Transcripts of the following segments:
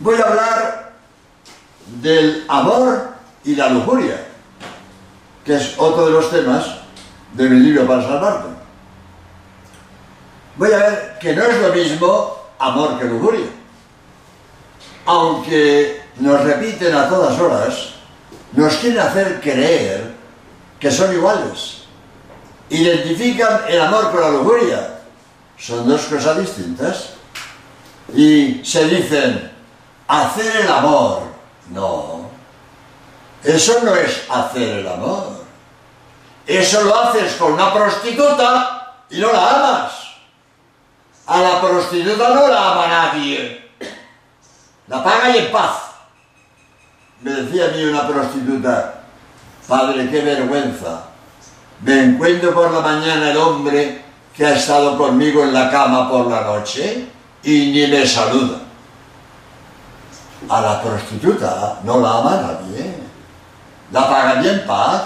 voy a hablar del amor y la lujuria, que es otro de los temas de mi libro para salvarte. Voy a ver que no es lo mismo amor que lujuria. Aunque nos repiten a todas horas, nos quieren hacer creer que son iguales. Identifican el amor con la lujuria. Son dos cosas distintas. Y se dicen, hacer el amor. No. Eso no es hacer el amor. Eso lo haces con una prostituta y no la amas. A la prostituta no la ama nadie. La paga y en paz. Me decía a mí una prostituta, padre, qué vergüenza. Me encuentro por la mañana el hombre que ha estado conmigo en la cama por la noche y ni me saluda. A la prostituta no la ama nadie. La paga en paz.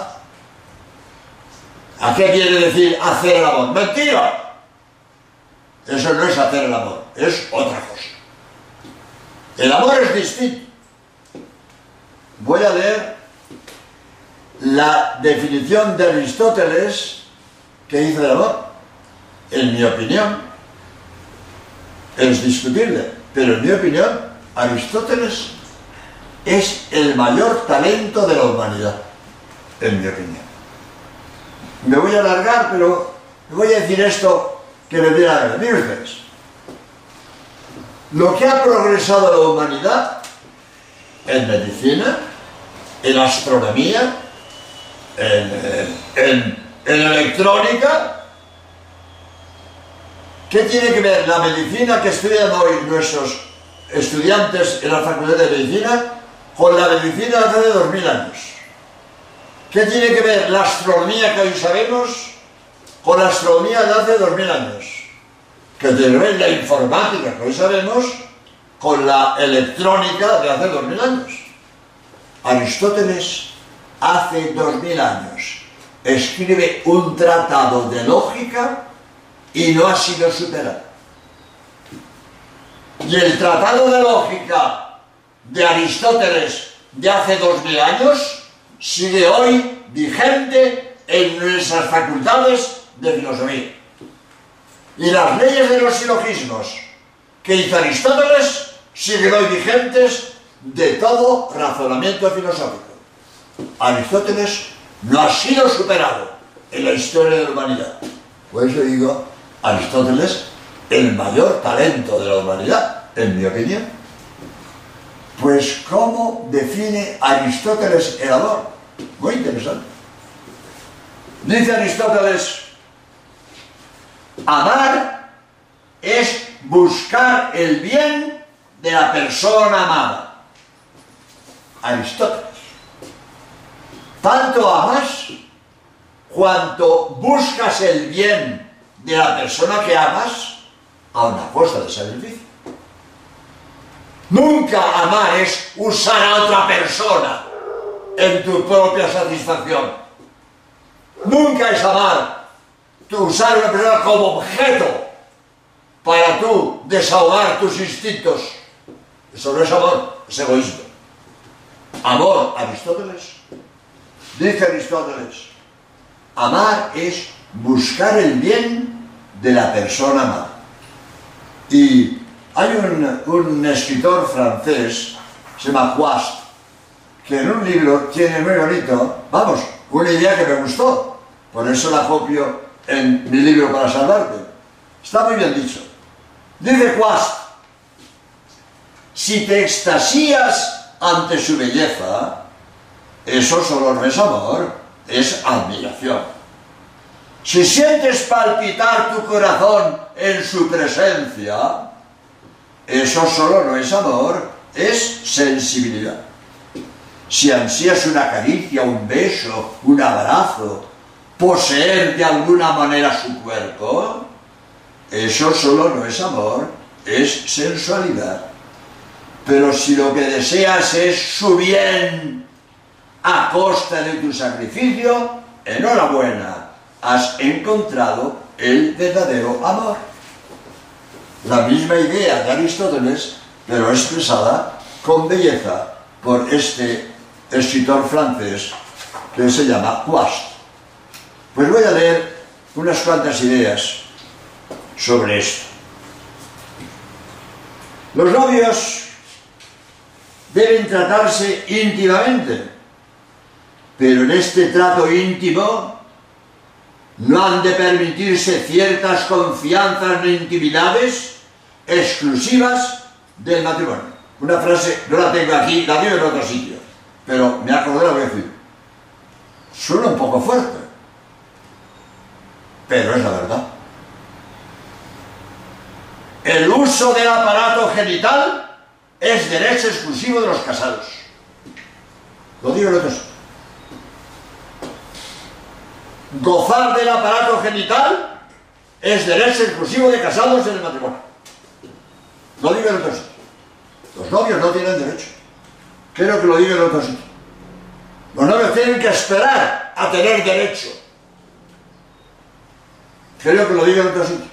¿A qué quiere decir hacer el amor? ¡Mentira! Eso no es hacer el amor, es otra cosa. El amor es distinto. Voy a leer la definición de Aristóteles que hizo del amor. En mi opinión, es discutible, pero en mi opinión, Aristóteles es el mayor talento de la humanidad, en mi opinión. Me voy a alargar, pero voy a decir esto que le diera a. Lo que ha progresado la humanidad en medicina, en astronomía, en, electrónica, ¿qué tiene que ver la medicina que estudian hoy nuestros estudiantes en la Facultad de Medicina con la medicina de hace dos mil años? ¿Qué tiene que ver la astronomía que hoy sabemos con la astronomía de hace dos mil años, que tiene la informática que hoy sabemos con la electrónica de hace dos mil años. Aristóteles hace dos mil años escribe un tratado de lógica y no ha sido superado. Y el tratado de lógica de Aristóteles de hace dos mil años sigue hoy vigente en nuestras facultades de filosofía. Y las leyes de los silogismos que hizo Aristóteles siguen hoy vigentes de todo razonamiento filosófico. Aristóteles no ha sido superado en la historia de la humanidad. Por eso digo, Aristóteles, el mayor talento de la humanidad, en mi opinión. Pues, ¿cómo define Aristóteles el amor? Muy interesante. Dice Aristóteles, Amar es buscar el bien de la persona amada. Aristóteles. Tanto amas cuanto buscas el bien de la persona que amas a una costa de sacrificio. Nunca amar es usar a otra persona en tu propia satisfacción. Nunca es amar tú usar a una persona como objeto para tú desahogar tus instintos. Eso no es amor, es egoísmo. Amor, Aristóteles. Dice Aristóteles, amar es buscar el bien de la persona amada. Y hay un, un escritor francés, se llama Huast, que en un libro tiene muy bonito, vamos, una idea que me gustó, por eso la copio en mi libro para salvarte. Está muy bien dicho. Dice Quast, si te extasías ante su belleza, eso solo no es amor, es admiración. Si sientes palpitar tu corazón en su presencia, eso solo no es amor, es sensibilidad. Si ansías una caricia, un beso, un abrazo, poseer de alguna manera su cuerpo, eso solo no es amor, es sensualidad. Pero si lo que deseas es su bien a costa de tu sacrificio, enhorabuena, has encontrado el verdadero amor. La misma idea de Aristóteles, pero expresada con belleza por este escritor francés que se llama Quast. Pues voy a leer unas cuantas ideas sobre esto. Los novios deben tratarse íntimamente, pero en este trato íntimo no han de permitirse ciertas confianzas ni intimidades exclusivas del matrimonio. Una frase, no la tengo aquí, la digo en otro sitio, pero me acordé la voy a decir. Suena un poco fuerte, pero es la verdad. El uso del aparato genital es derecho exclusivo de los casados. Lo digo en otro sitio. Gozar del aparato genital es derecho exclusivo de casados en el matrimonio. Lo digo en otro sitio. Los novios no tienen derecho. Quiero que lo diga en otro sitio. Los novios tienen que esperar a tener derecho. Quiero que lo diga en otro sitio.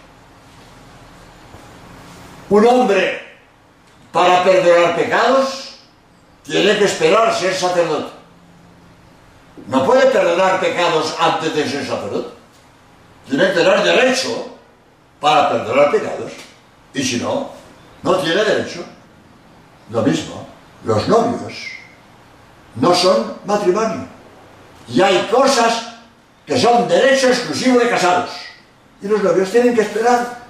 Un hombre, para perdonar pecados, tiene que esperar ser sacerdote. No puede perdonar pecados antes de ser sacerdote. Tiene que tener derecho para perdonar pecados. Y si no, no tiene derecho. Lo mismo, los novios no son matrimonio. Y hay cosas que son derecho exclusivo de casados. Y los novios tienen que esperar.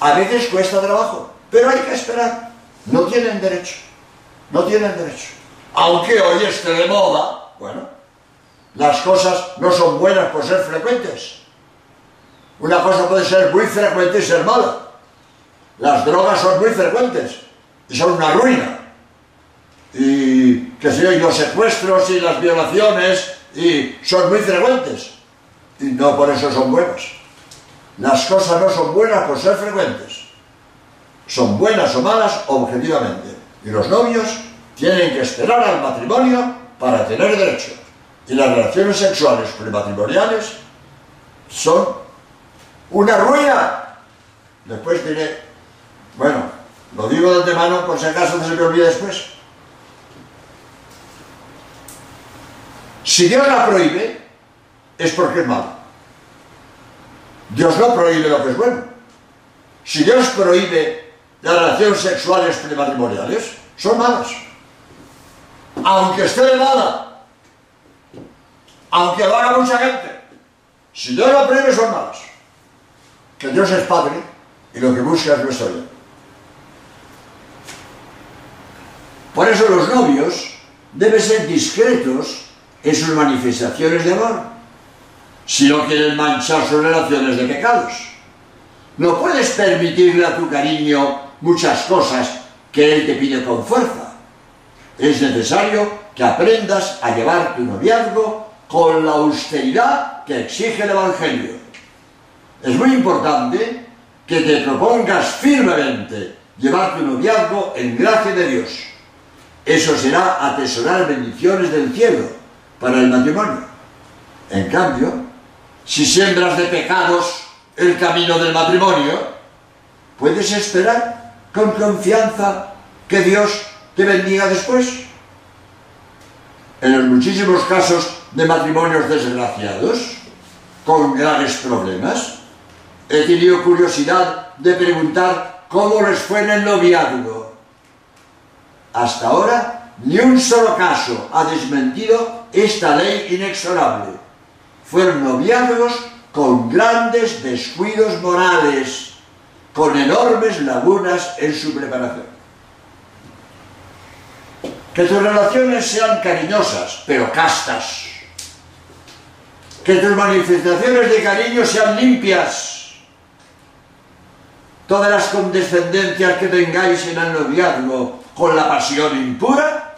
A veces cuesta trabajo, pero hay que esperar. No tienen derecho. No tienen derecho. Aunque hoy esté de moda, bueno, las cosas no son buenas por ser frecuentes. Una cosa puede ser muy frecuente y ser mala. Las drogas son muy frecuentes y son una ruina. Y que sé yo, los secuestros y las violaciones y son muy frecuentes. Y no por eso son buenas. Las cosas no son buenas por ser frecuentes. Son buenas o malas objetivamente. Y los novios tienen que esperar al matrimonio para tener derecho. Y las relaciones sexuales prematrimoniales son una ruina. Después diré, bueno, lo digo de antemano por si acaso no se me olvida después. Si Dios la prohíbe, es porque es malo. Dios no prohíbe lo que es bueno. Si Dios prohíbe las relaciones sexuales prematrimoniales, son malas. Aunque esté de moda, aunque lo haga mucha gente, si Dios la prohíbe, son malas. Que Dios es Padre y lo que busca es nuestro bien. Por eso los novios deben ser discretos en sus manifestaciones de amor, si no quieren manchar sus relaciones de pecados. No puedes permitirle a tu cariño muchas cosas que él te pide con fuerza. Es necesario que aprendas a llevar tu noviazgo con la austeridad que exige el Evangelio. Es muy importante que te propongas firmemente llevar tu noviazgo en gracia de Dios. Eso será atesorar bendiciones del cielo para el matrimonio. En cambio, si siembras de pecados el camino del matrimonio, puedes esperar con confianza que Dios te bendiga después. En los muchísimos casos de matrimonios desgraciados, con graves problemas, he tenido curiosidad de preguntar cómo les fue en el noviazgo. Hasta ahora, ni un solo caso ha desmentido esta ley inexorable. Fueron noviazgos con grandes descuidos morales, con enormes lagunas en su preparación. Que tus relaciones sean cariñosas, pero castas. Que tus manifestaciones de cariño sean limpias. Todas las condescendencias que tengáis en el noviazgo con la pasión impura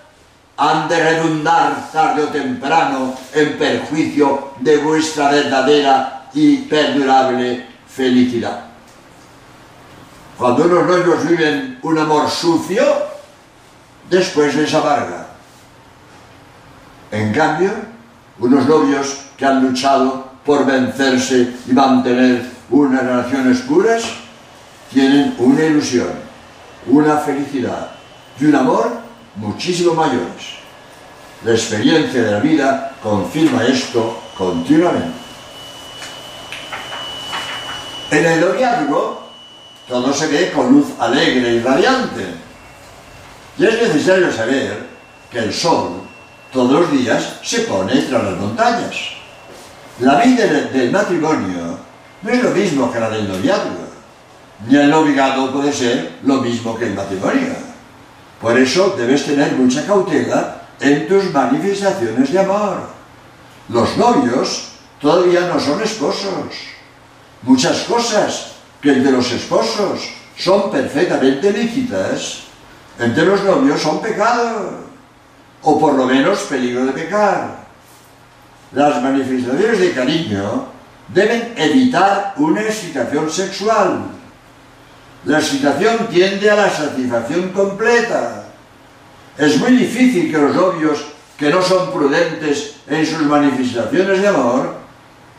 han de redundar tarde o temprano en perjuicio de vuestra verdadera y perdurable felicidad. Cuando unos novios viven un amor sucio, después les amarga. En cambio, unos novios que han luchado por vencerse y mantener unas relaciones puras, tienen una ilusión, una felicidad y un amor muchísimo mayores. La experiencia de la vida confirma esto continuamente. En el noviazgo todo se ve con luz alegre y radiante. Y es necesario saber que el sol todos los días se pone tras las montañas. La vida del matrimonio no es lo mismo que la del noviazgo, ni el noviazgo puede ser lo mismo que el matrimonio. Por eso debes tener mucha cautela en tus manifestaciones de amor. Los novios todavía no son esposos. Muchas cosas que entre los esposos son perfectamente lícitas, entre los novios son pecado, o por lo menos peligro de pecar. Las manifestaciones de cariño deben evitar una excitación sexual. La excitación tiende a la satisfacción completa. Es muy difícil que los novios que no son prudentes en sus manifestaciones de amor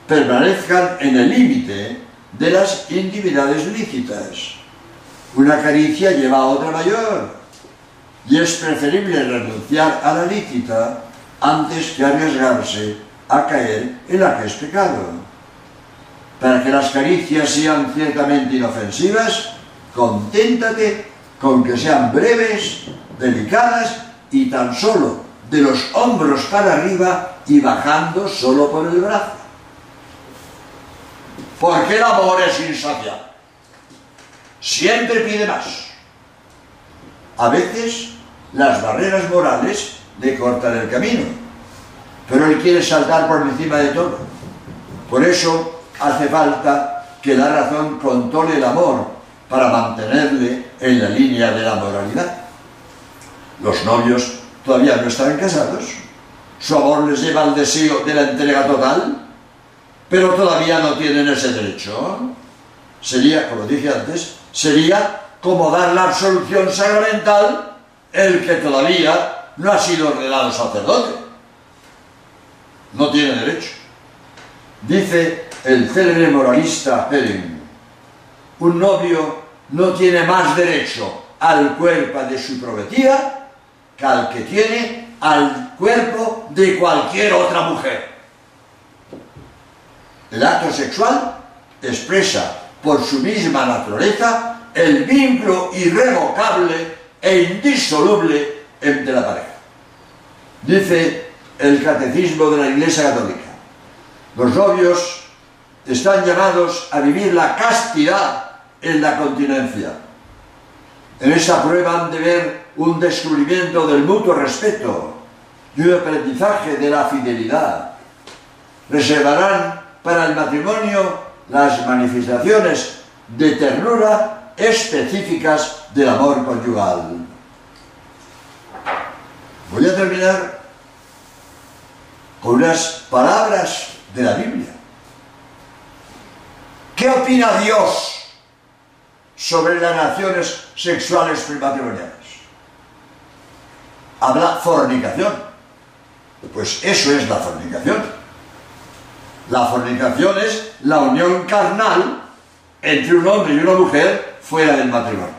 permanezcan en el límite de las intimidades lícitas. Una caricia lleva a otra mayor y es preferible renunciar a la lícita antes que arriesgarse a caer en la que es pecado. Para que las caricias sean ciertamente inofensivas, conténtate con que sean breves, delicadas y tan solo de los hombros para arriba y bajando solo por el brazo. Porque el amor es insaciable. Siempre pide más. A veces las barreras morales le cortan el camino, pero él quiere saltar por encima de todo. Por eso hace falta que la razón controle el amor para mantenerle en la línea de la moralidad. Los novios todavía no están casados, su amor les lleva al deseo de la entrega total, pero todavía no tienen ese derecho. Sería, como dije antes, sería como dar la absolución sacramental el que todavía no ha sido ordenado sacerdote. No tiene derecho. Dice el célebre moralista Helen, un novio no tiene más derecho al cuerpo de su prometida que al que tiene al cuerpo de cualquier otra mujer. El acto sexual expresa por su misma naturaleza el vínculo irrevocable e indisoluble entre la pareja. Dice el catecismo de la Iglesia Católica, los novios están llamados a vivir la castidad en la continencia. En esa prueba han de ver un descubrimiento del mutuo respeto y un aprendizaje de la fidelidad. Reservarán para el matrimonio las manifestaciones de ternura específicas del amor conyugal. Voy a terminar con unas palabras de la Biblia. ¿Qué opina Dios sobre las relaciones sexuales prematrimoniales? Habla fornicación. Pues eso es la fornicación. La fornicación es la unión carnal entre un hombre y una mujer fuera del matrimonio.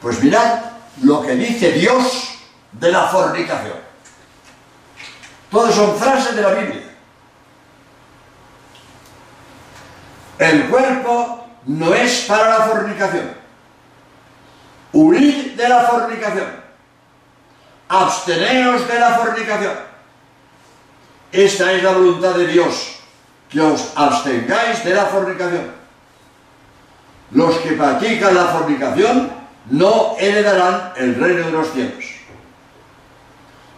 Pues mirad lo que dice Dios de la fornicación. Todas son frases de la Biblia. El cuerpo no es para la fornicación. Huid de la fornicación. Absteneos de la fornicación. Esta es la voluntad de Dios, que os abstengáis de la fornicación. Los que practican la fornicación no heredarán el reino de los cielos.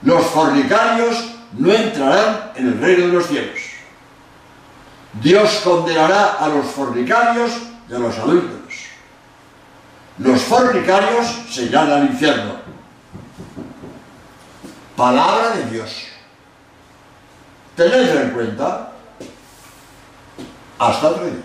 Los fornicarios no entrarán en el reino de los cielos. Dios condenará a los fornicarios y a los adúlteros. Los fornicarios se irán al infierno. Palabra de Dios. Tenedlo en cuenta. Hasta otro día.